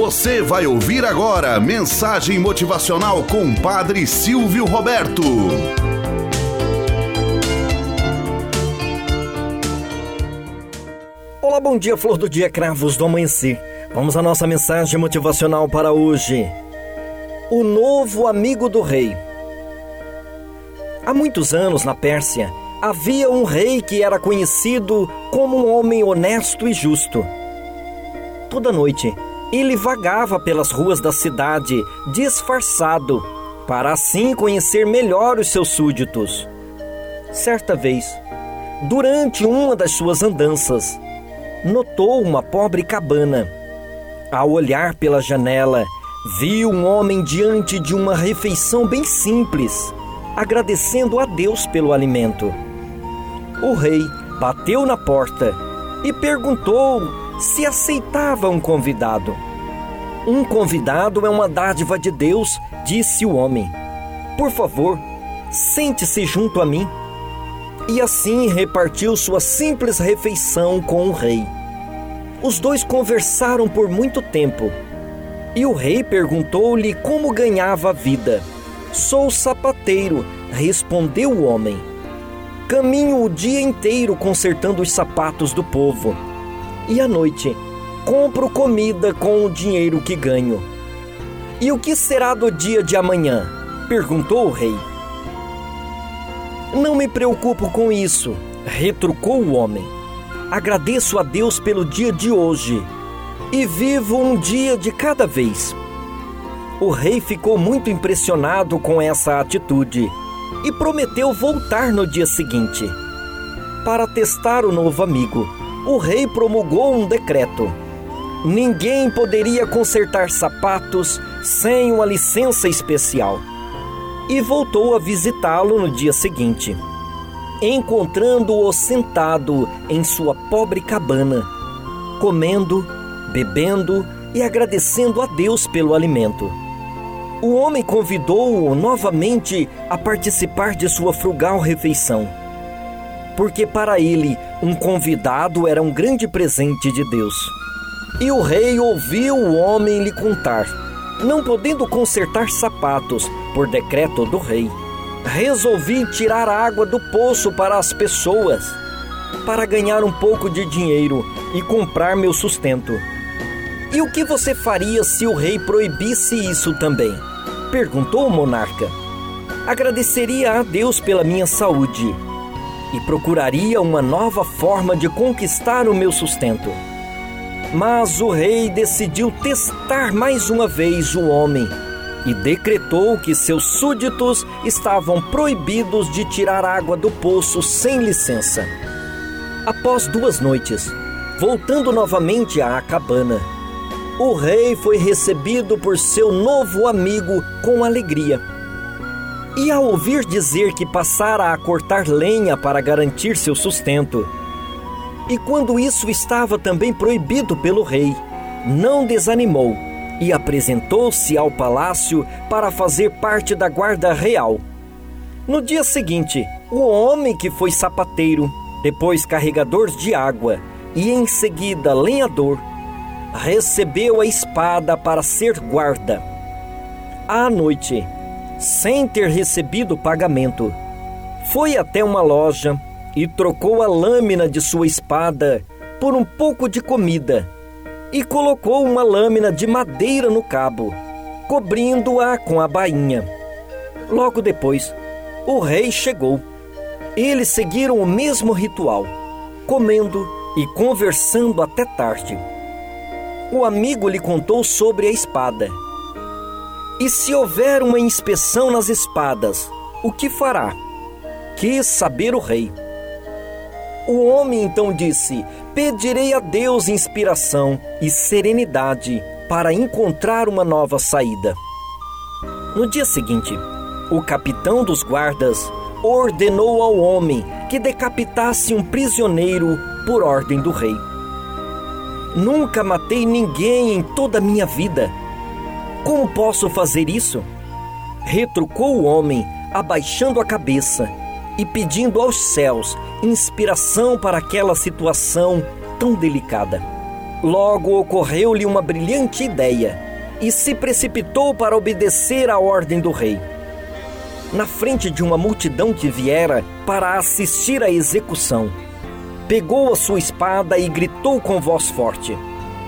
Você vai ouvir agora mensagem motivacional com Padre Silvio Roberto. Olá, bom dia, flor do dia, cravos do amanhecer. Vamos à nossa mensagem motivacional para hoje. O novo amigo do rei. Há muitos anos na Pérsia havia um rei que era conhecido como um homem honesto e justo. Toda noite ele vagava pelas ruas da cidade disfarçado, para assim conhecer melhor os seus súditos. Certa vez, durante uma das suas andanças, notou uma pobre cabana. Ao olhar pela janela, viu um homem diante de uma refeição bem simples, agradecendo a Deus pelo alimento. O rei bateu na porta e perguntou se aceitava um convidado. Um convidado é uma dádiva de Deus, disse o homem. Por favor, sente-se junto a mim. E assim repartiu sua simples refeição com o rei. Os dois conversaram por muito tempo. E o rei perguntou-lhe como ganhava a vida. Sou sapateiro, respondeu o homem. Caminho o dia inteiro consertando os sapatos do povo e à noite compro comida com o dinheiro que ganho. E o que será do dia de amanhã? perguntou o rei. Não me preocupo com isso, retrucou o homem. Agradeço a Deus pelo dia de hoje e vivo um dia de cada vez. O rei ficou muito impressionado com essa atitude e prometeu voltar no dia seguinte para testar o novo amigo o rei promulgou um decreto. Ninguém poderia consertar sapatos sem uma licença especial. E voltou a visitá-lo no dia seguinte, encontrando-o sentado em sua pobre cabana, comendo, bebendo e agradecendo a Deus pelo alimento. O homem convidou-o novamente a participar de sua frugal refeição porque para ele um convidado era um grande presente de Deus. E o rei ouviu o homem lhe contar, não podendo consertar sapatos por decreto do rei. Resolvi tirar a água do poço para as pessoas, para ganhar um pouco de dinheiro e comprar meu sustento. E o que você faria se o rei proibisse isso também? perguntou o monarca. Agradeceria a Deus pela minha saúde e procuraria uma nova forma de conquistar o meu sustento. Mas o rei decidiu testar mais uma vez o homem e decretou que seus súditos estavam proibidos de tirar água do poço sem licença. Após duas noites, voltando novamente à cabana, o rei foi recebido por seu novo amigo com alegria e ao ouvir dizer que passara a cortar lenha para garantir seu sustento, e quando isso estava também proibido pelo rei, não desanimou e apresentou-se ao palácio para fazer parte da guarda real. No dia seguinte, o homem que foi sapateiro, depois carregador de água e em seguida lenhador, recebeu a espada para ser guarda. À noite, sem ter recebido pagamento. Foi até uma loja e trocou a lâmina de sua espada por um pouco de comida e colocou uma lâmina de madeira no cabo, cobrindo-a com a bainha. Logo depois, o rei chegou. Eles seguiram o mesmo ritual, comendo e conversando até tarde. O amigo lhe contou sobre a espada e se houver uma inspeção nas espadas, o que fará? Quis saber o rei. O homem então disse: Pedirei a Deus inspiração e serenidade para encontrar uma nova saída. No dia seguinte, o capitão dos guardas ordenou ao homem que decapitasse um prisioneiro por ordem do rei. Nunca matei ninguém em toda a minha vida, como posso fazer isso? Retrucou o homem, abaixando a cabeça e pedindo aos céus inspiração para aquela situação tão delicada. Logo ocorreu-lhe uma brilhante ideia e se precipitou para obedecer à ordem do rei. Na frente de uma multidão que viera para assistir à execução, pegou a sua espada e gritou com voz forte: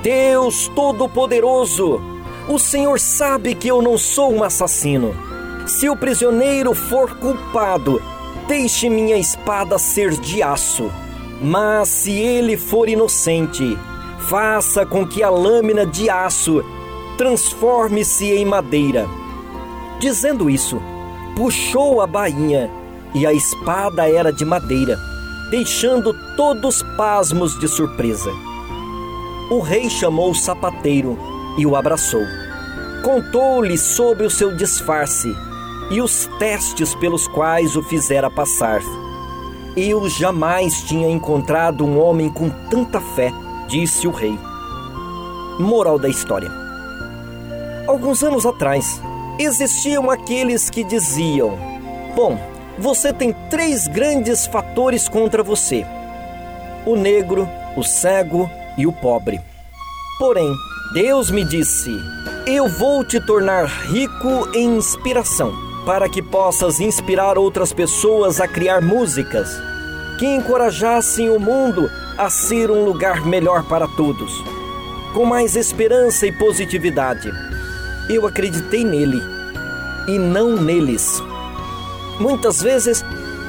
Deus Todo-Poderoso, o Senhor sabe que eu não sou um assassino. Se o prisioneiro for culpado, deixe minha espada ser de aço. Mas se ele for inocente, faça com que a lâmina de aço transforme-se em madeira. Dizendo isso, puxou a bainha e a espada era de madeira, deixando todos pasmos de surpresa. O rei chamou o sapateiro e o abraçou. Contou-lhe sobre o seu disfarce e os testes pelos quais o fizera passar. Eu jamais tinha encontrado um homem com tanta fé, disse o rei. Moral da história: Alguns anos atrás, existiam aqueles que diziam: Bom, você tem três grandes fatores contra você: o negro, o cego e o pobre. Porém, Deus me disse: Eu vou te tornar rico em inspiração, para que possas inspirar outras pessoas a criar músicas que encorajassem o mundo a ser um lugar melhor para todos, com mais esperança e positividade. Eu acreditei nele e não neles. Muitas vezes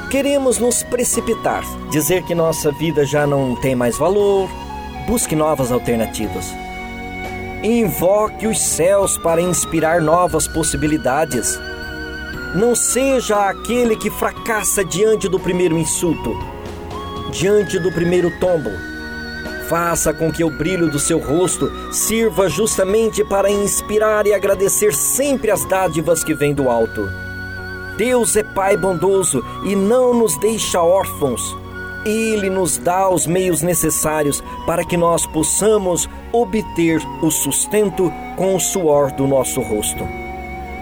queremos nos precipitar, dizer que nossa vida já não tem mais valor, busque novas alternativas. Invoque os céus para inspirar novas possibilidades. Não seja aquele que fracassa diante do primeiro insulto, diante do primeiro tombo. Faça com que o brilho do seu rosto sirva justamente para inspirar e agradecer sempre as dádivas que vêm do alto. Deus é Pai bondoso e não nos deixa órfãos. Ele nos dá os meios necessários para que nós possamos obter o sustento com o suor do nosso rosto.